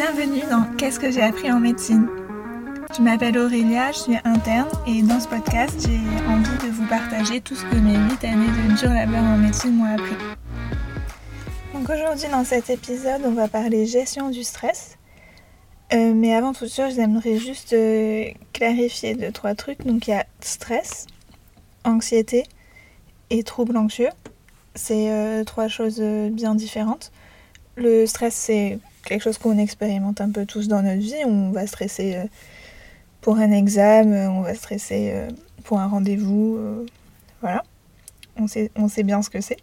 Bienvenue dans Qu'est-ce que j'ai appris en médecine? Je m'appelle Aurélia, je suis interne et dans ce podcast, j'ai envie de vous partager tout ce que mes 8 années de dur labeur en médecine m'ont appris. Donc aujourd'hui dans cet épisode, on va parler gestion du stress. Euh, mais avant tout ça, j'aimerais juste euh, clarifier deux trois trucs. Donc il y a stress, anxiété et troubles anxieux. C'est euh, trois choses bien différentes. Le stress, c'est quelque chose qu'on expérimente un peu tous dans notre vie. On va stresser euh, pour un examen, on va stresser euh, pour un rendez-vous. Euh, voilà. On sait, on sait bien ce que c'est.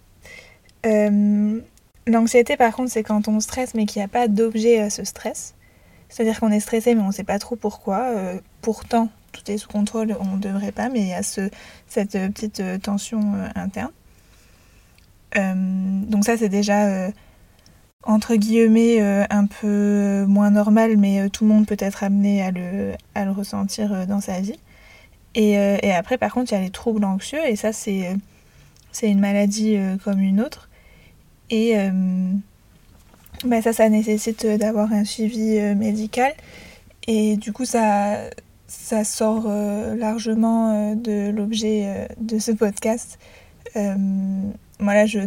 L'anxiété, par contre, c'est quand on stresse mais qu'il n'y a pas d'objet à ce stress. C'est-à-dire qu'on est stressé mais on ne sait pas trop pourquoi. pourtant, tout est sous contrôle, on ne devrait pas, mais il y a ce, cette petite tension interne. donc ça, c'est déjà entre guillemets euh, un peu moins normal, mais euh, tout le monde peut être amené à le, ressentir euh, dans sa vie. Et, après, par contre, il y a les troubles anxieux, et ça, c'est une maladie comme une autre. Et bah ça, ça nécessite d'avoir un suivi médical. Et du coup, ça, ça sort largement de l'objet de ce podcast. voilà, je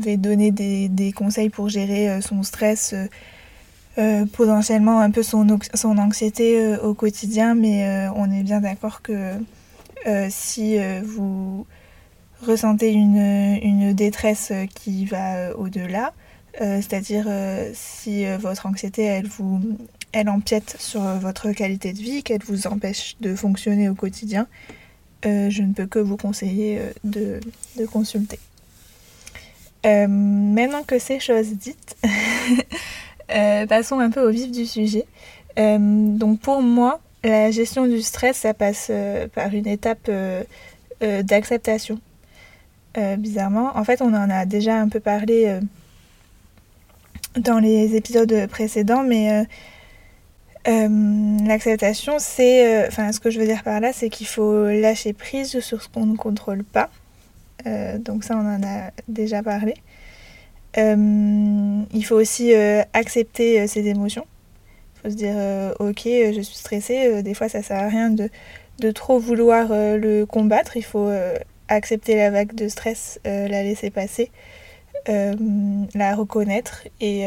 vais donner des, des, conseils pour gérer euh, son stress, euh, euh, potentiellement un peu son, son anxiété au quotidien, mais on est bien d'accord que si vous ressentez une, une, détresse qui va au-delà, c'est-à-dire si votre anxiété, elle vous elle empiète sur votre qualité de vie, qu'elle vous empêche de fonctionner au quotidien, je ne peux que vous conseiller de, de consulter. Euh, maintenant que ces choses dites, euh, passons un peu au vif du sujet. Euh, donc pour moi, la gestion du stress, ça passe par une étape d'acceptation. bizarrement, en fait, on en a déjà un peu parlé dans les épisodes précédents, mais l'acceptation, c'est, enfin, ce que je veux dire par là, c'est qu'il faut lâcher prise sur ce qu'on ne contrôle pas. Euh, donc ça, on en a déjà parlé. Euh, il faut aussi euh, accepter ses émotions. Il faut se dire, ok, je suis stressée. des fois, ça sert à rien de, de trop vouloir le combattre. Il faut accepter la vague de stress, la laisser passer, la reconnaître et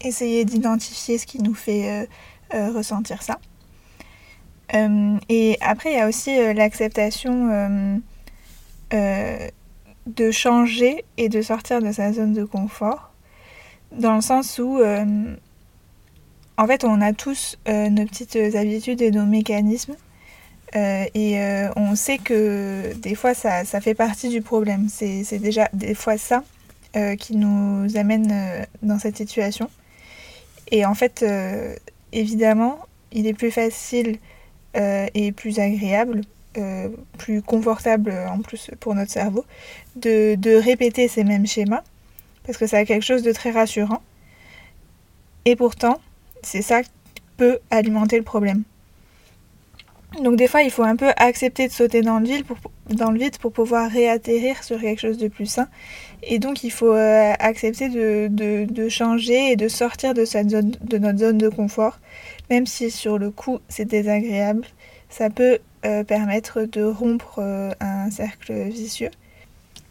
essayer d'identifier ce qui nous fait ressentir ça. et après, il y a aussi l'acceptation euh, de changer et de sortir de sa zone de confort, dans le sens où, euh, en fait, on a tous euh, nos petites habitudes et nos mécanismes, et on sait que des fois, ça, ça fait partie du problème. C'est déjà des fois ça qui nous amène dans cette situation. Et en fait, évidemment, il est plus facile et plus agréable euh, plus confortable en plus pour notre cerveau de, de, répéter ces mêmes schémas parce que ça a quelque chose de très rassurant. Et pourtant, c'est ça qui peut alimenter le problème. Donc des fois, il faut un peu accepter de sauter dans le vide pour, dans le vide pour pouvoir réatterrir sur quelque chose de plus sain. Et donc il faut euh, accepter de, de, de, changer et de sortir de, cette zone, de notre zone de confort, même si sur le coup c'est désagréable. Ça peut euh, permettre de rompre euh, un cercle vicieux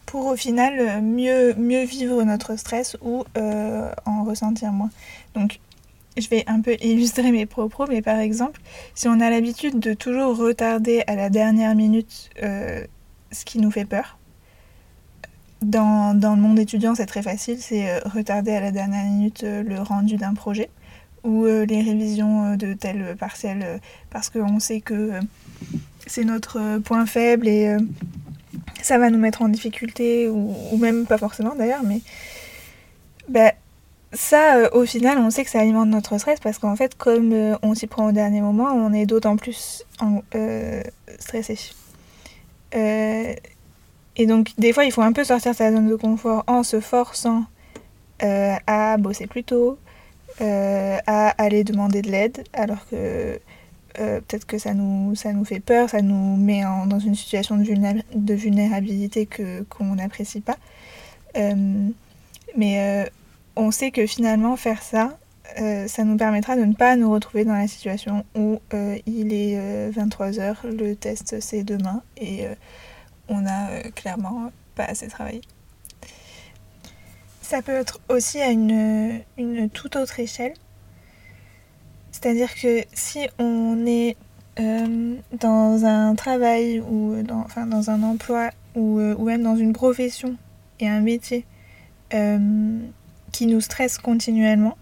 pour au final euh, mieux, mieux vivre notre stress ou en ressentir moins. Donc je vais un peu illustrer mes propos, mais par exemple, si on a l'habitude de toujours retarder à la dernière minute ce qui nous fait peur, dans, dans le monde étudiant, c'est très facile, c'est retarder à la dernière minute le rendu d'un projet ou les révisions de tel partiel parce qu'on sait que c'est notre euh, point faible et euh, ça va nous mettre en difficulté, ou, même pas forcément d'ailleurs, mais bah, ça, euh, au final, on sait que ça alimente notre stress parce qu'en fait, comme on s'y prend au dernier moment, on est d'autant plus stressé. et donc, des fois, il faut un peu sortir de sa zone de confort en se forçant à bosser plus tôt, à aller demander de l'aide, alors que euh, peut-être que ça nous, ça nous fait peur, ça nous met dans une situation de, vulnérabilité qu'on n'apprécie pas. Euh, mais euh, on sait que finalement faire ça, ça nous permettra de ne pas nous retrouver dans la situation où il est 23h, le test c'est demain et on a clairement pas assez travaillé. Ça peut être aussi à une, une toute autre échelle. C'est-à-dire que si on est euh, dans un travail ou dans, enfin, dans un emploi ou, euh, ou, même dans une profession et un métier euh, qui nous stresse continuellement,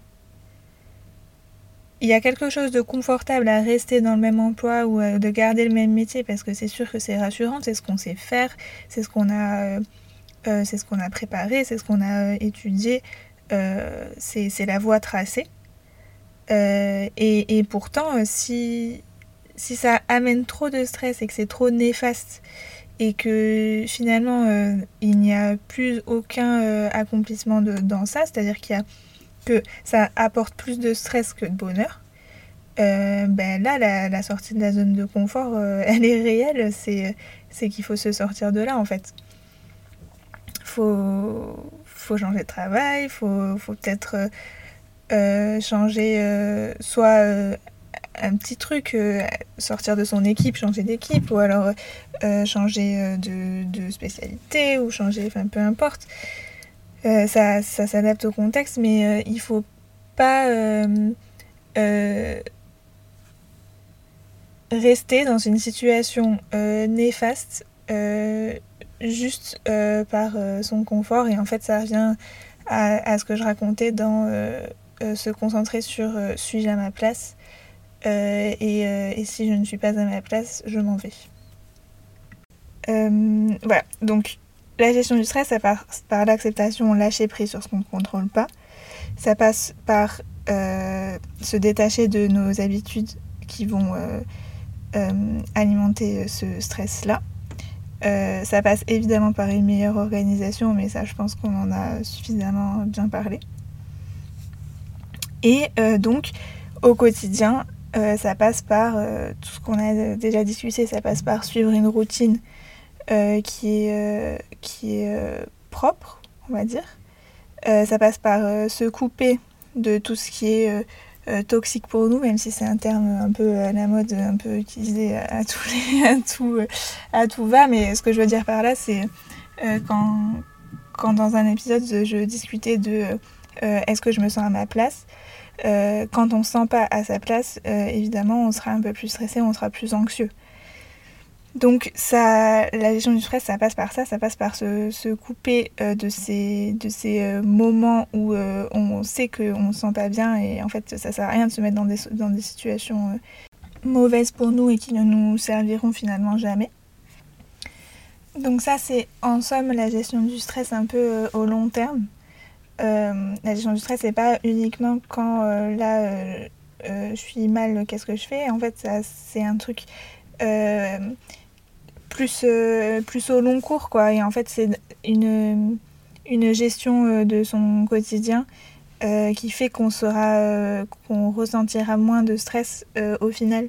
il y a quelque chose de confortable à rester dans le même emploi ou de garder le même métier parce que c'est sûr que c'est rassurant, c'est ce qu'on sait faire, c'est ce qu'on a c'est ce qu'on a préparé, c'est ce qu'on a étudié, c'est la voie tracée. Et, pourtant, si, si ça amène trop de stress et que c'est trop néfaste et que finalement il n'y a plus aucun accomplissement dans ça, c'est-à-dire qu'il y a que ça apporte plus de stress que de bonheur, ben là la, la, sortie de la zone de confort elle est réelle, c'est qu'il faut se sortir de là en fait. Faut, faut changer de travail, faut, faut peut-être euh, euh, changer euh, soit un petit truc, sortir de son équipe, changer d'équipe, ou alors changer de, spécialité, ou changer, enfin peu importe. ça, ça s'adapte au contexte, mais il faut pas rester dans une situation néfaste juste euh, par euh, son confort. Et en fait, ça revient à, ce que je racontais dans euh, se concentrer sur suis-je à ma place et, si je ne suis pas à ma place, je m'en vais. voilà, donc la gestion du stress, ça passe par l'acceptation, lâcher prise sur ce qu'on ne contrôle pas. Ça passe par se détacher de nos habitudes qui vont alimenter ce stress-là. Euh, ça passe évidemment par une meilleure organisation, mais ça je pense qu'on en a suffisamment bien parlé. Et euh, donc au quotidien, euh, ça passe par tout ce qu'on a déjà discuté, ça passe par suivre une routine qui est, qui est propre, on va dire. ça passe par se couper de tout ce qui est euh, toxique pour nous, même si c'est un terme un peu à la mode, un peu utilisé à, à, tout, à tout va. Mais ce que je veux dire par là, c'est euh, quand, quand dans un épisode je discutais de euh, est-ce que je me sens à ma place, quand on ne se sent pas à sa place, évidemment, on sera un peu plus stressé, on sera plus anxieux. Donc ça, la gestion du stress, ça passe par ça, ça passe par se, couper euh, de ces, de ces euh, moments où euh, on sait qu'on ne se sent pas bien et en fait ça sert à rien de se mettre dans des situations mauvaises pour nous et qui ne nous serviront finalement jamais. Donc ça c'est en somme la gestion du stress un peu au long terme. La gestion du stress c'est pas uniquement quand là je suis mal, qu'est-ce que je fais En fait c'est un truc plus, euh, plus au long cours, quoi. Et en fait, c'est une, une gestion euh, de son quotidien euh, qui fait qu'on sera, qu'on ressentira moins de stress au final.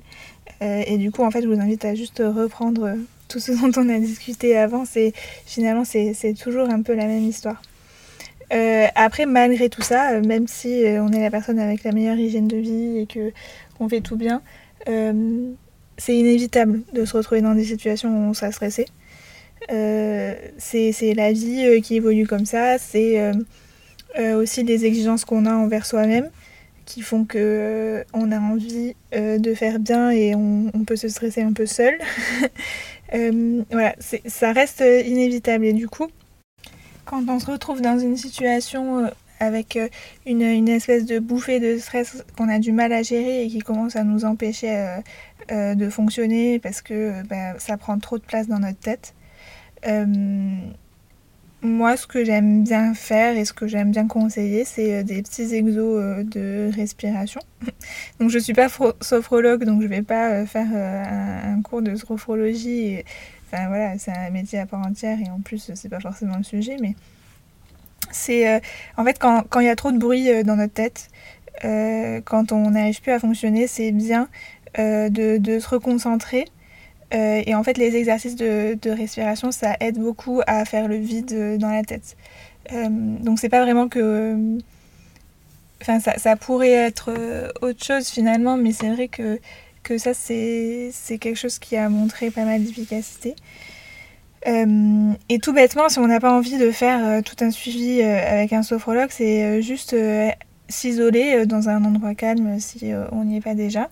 et du coup, en fait, je vous invite à juste reprendre tout ce dont on a discuté avant. C'est finalement, c'est toujours un peu la même histoire. Après, malgré tout ça, même si on est la personne avec la meilleure hygiène de vie et que qu'on fait tout bien, c'est inévitable de se retrouver dans des situations où on sera stressé. Euh, c'est la vie euh, qui évolue comme ça, c'est euh, aussi des exigences qu'on a envers soi-même qui font que on a envie de faire bien et on, peut se stresser un peu seul. voilà, ça reste inévitable et du coup, quand on se retrouve dans une situation avec une, une, espèce de bouffée de stress qu'on a du mal à gérer et qui commence à nous empêcher euh, de fonctionner parce que bah, ça prend trop de place dans notre tête. Euh, moi, ce que j'aime bien faire et ce que j'aime bien conseiller, c'est euh, des petits exos de respiration. donc, je suis pas sophrologue, donc je vais pas faire un, cours de sophrologie. Voilà, c'est un métier à part entière et en plus, c'est pas forcément le sujet, mais c'est en fait quand il y a trop de bruit dans notre tête, quand on n'arrive plus à fonctionner, c'est bien euh, de, se reconcentrer. Euh, et en fait, les exercices de, respiration, ça aide beaucoup à faire le vide dans la tête. Euh, donc, c'est pas vraiment que Enfin, ça, pourrait être autre chose finalement, mais c'est vrai que, que ça, c'est quelque chose qui a montré pas mal d'efficacité. Euh, et tout bêtement, si on n'a pas envie de faire euh, tout un suivi euh, avec un sophrologue, c'est juste s'isoler dans un endroit calme si on n'y est pas déjà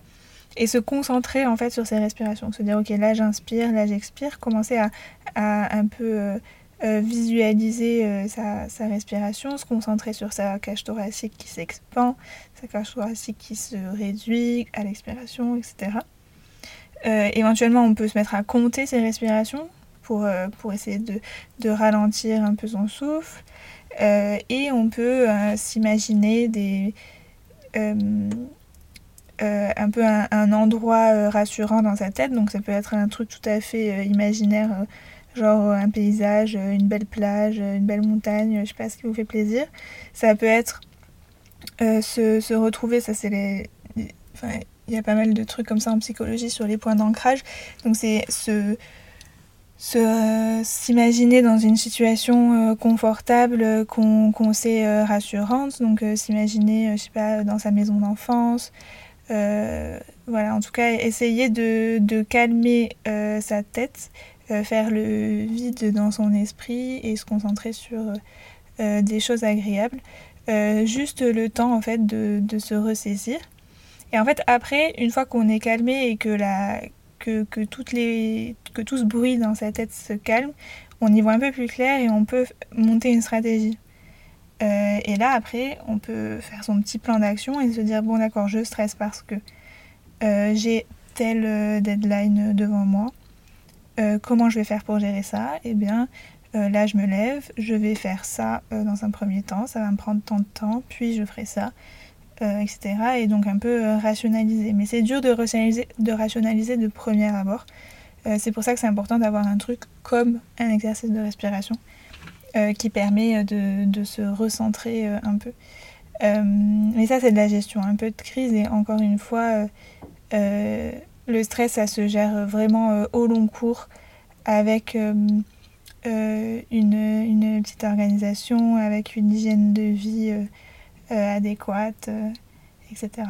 et se concentrer en fait sur ses respirations. Se dire ok là j'inspire, là j'expire, commencer à, à, un peu visualiser sa, sa, respiration, se concentrer sur sa cage thoracique qui s'expand, sa cage thoracique qui se réduit à l'expiration, etc. éventuellement on peut se mettre à compter ses respirations, pour, euh, pour essayer de, ralentir un peu son souffle. Euh, et on peut euh, s'imaginer des... un peu un, endroit rassurant dans sa tête. Donc ça peut être un truc tout à fait imaginaire, genre un paysage, une belle plage, une belle montagne, je sais pas ce qui vous fait plaisir. Ça peut être se, se, retrouver, ça c'est les... Enfin, il y a pas mal de trucs comme ça en psychologie sur les points d'ancrage. Donc c'est se, s'imaginer dans une situation euh, confortable euh, qu'on sait euh, rassurante donc s'imaginer je sais pas dans sa maison d'enfance voilà en tout cas essayer de, de calmer sa tête faire le vide dans son esprit et se concentrer sur des choses agréables juste le temps en fait de, de se ressaisir et en fait après une fois qu'on est calmé et que la que, que, toutes les, que tout ce bruit dans sa tête se calme, on y voit un peu plus clair et on peut monter une stratégie. Euh, et là, après, on peut faire son petit plan d'action et se dire, bon d'accord, je stresse parce que euh, j'ai tel euh, deadline devant moi. Comment je vais faire pour gérer ça? Eh bien, là, je me lève, je vais faire ça dans un premier temps, ça va me prendre tant de temps, puis je ferai ça. Euh, etc. Et donc un peu euh, rationaliser. Mais c'est dur de rationaliser, de rationaliser premier abord. Euh, c'est pour ça que c'est important d'avoir un truc comme un exercice de respiration qui permet de, se recentrer un peu. mais ça, c'est de la gestion, un peu de crise. Et encore une fois, le stress, ça se gère vraiment au long cours avec une, une, petite organisation, avec une hygiène de vie euh, adéquate, euh, etc.